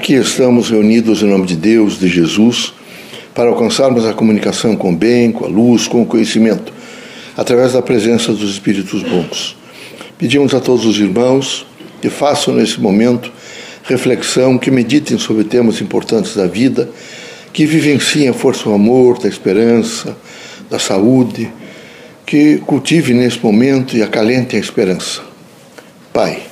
Aqui estamos reunidos em nome de Deus, de Jesus, para alcançarmos a comunicação com o bem, com a luz, com o conhecimento, através da presença dos Espíritos bons. Pedimos a todos os irmãos que façam nesse momento reflexão, que meditem sobre temas importantes da vida, que vivenciem a força do amor, da esperança, da saúde, que cultivem nesse momento e acalentem a esperança. Pai,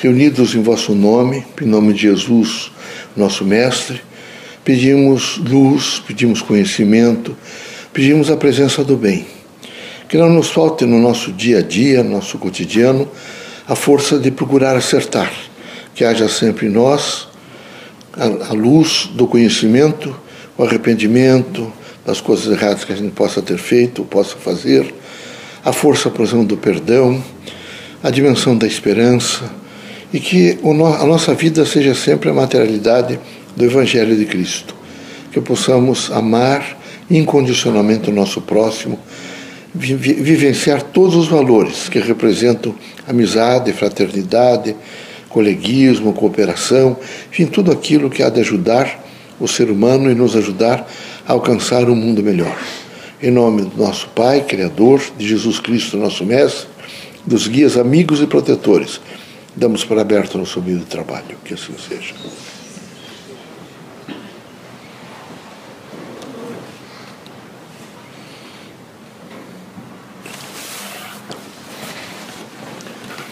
reunidos em vosso nome, em nome de Jesus, nosso Mestre, pedimos luz, pedimos conhecimento, pedimos a presença do bem. Que não nos falte no nosso dia a dia, no nosso cotidiano, a força de procurar acertar, que haja sempre em nós a, a luz do conhecimento, o arrependimento das coisas erradas que a gente possa ter feito, possa fazer, a força, por exemplo, do perdão, a dimensão da esperança, e que a nossa vida seja sempre a materialidade do Evangelho de Cristo. Que possamos amar incondicionalmente o nosso próximo, vivenciar todos os valores que representam amizade, fraternidade, coleguismo, cooperação, enfim, tudo aquilo que há de ajudar o ser humano e nos ajudar a alcançar um mundo melhor. Em nome do nosso Pai, Criador, de Jesus Cristo, nosso Mestre, dos guias amigos e protetores, damos para aberto nosso meio de trabalho. Que assim seja.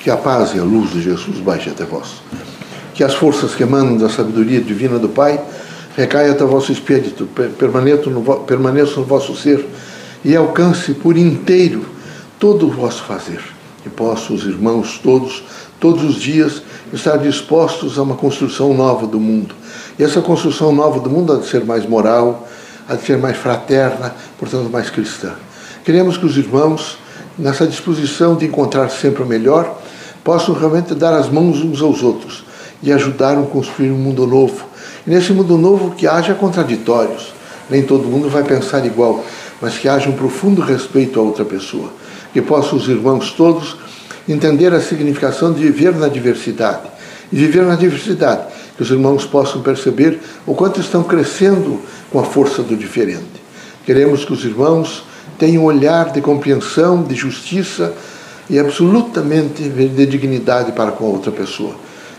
Que a paz e a luz de Jesus baixe até vós. Que as forças que emanam da sabedoria divina do Pai recaiam até o vosso espírito, permaneçam no, permaneçam no vosso ser e alcance por inteiro todo o vosso fazer. Que possam os irmãos todos todos os dias estar dispostos a uma construção nova do mundo. E essa construção nova do mundo há de ser mais moral, há de ser mais fraterna, portanto mais cristã. Queremos que os irmãos, nessa disposição de encontrar sempre o melhor, possam realmente dar as mãos uns aos outros e ajudar a construir um mundo novo. E nesse mundo novo que haja contraditórios. Nem todo mundo vai pensar igual, mas que haja um profundo respeito a outra pessoa. Que possam os irmãos todos entender a significação de viver na diversidade. E viver na diversidade, que os irmãos possam perceber o quanto estão crescendo com a força do diferente. Queremos que os irmãos tenham um olhar de compreensão, de justiça e absolutamente de dignidade para com a outra pessoa.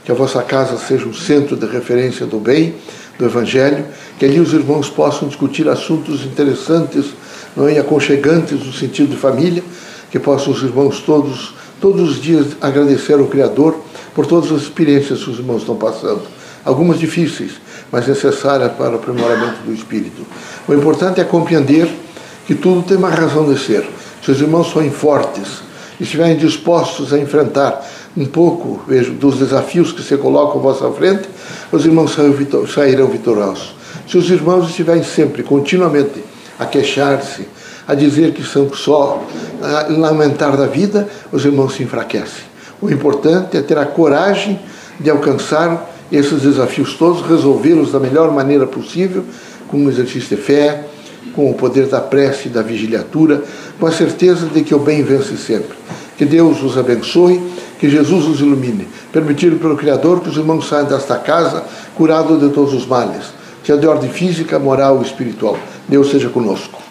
Que a vossa casa seja um centro de referência do bem, do Evangelho, que ali os irmãos possam discutir assuntos interessantes não é, e aconchegantes no sentido de família, que possam os irmãos todos todos os dias agradecer ao Criador por todas as experiências que os irmãos estão passando. Algumas difíceis, mas necessárias para o aprimoramento do espírito. O importante é compreender que tudo tem uma razão de ser. Se os irmãos forem fortes estiverem dispostos a enfrentar um pouco, vejo, dos desafios que se colocam à vossa frente, os irmãos sairão vitoriosos. Se os irmãos estiverem sempre, continuamente, a queixar-se, a dizer que são só a lamentar da vida, os irmãos se enfraquecem. O importante é ter a coragem de alcançar esses desafios todos, resolvê-los da melhor maneira possível, com um exercício de fé, com o poder da prece e da vigiliatura, com a certeza de que o bem vence sempre. Que Deus os abençoe, que Jesus os ilumine. Permitido pelo Criador que os irmãos saiam desta casa curados de todos os males, seja de ordem física, moral e espiritual. Deus seja conosco.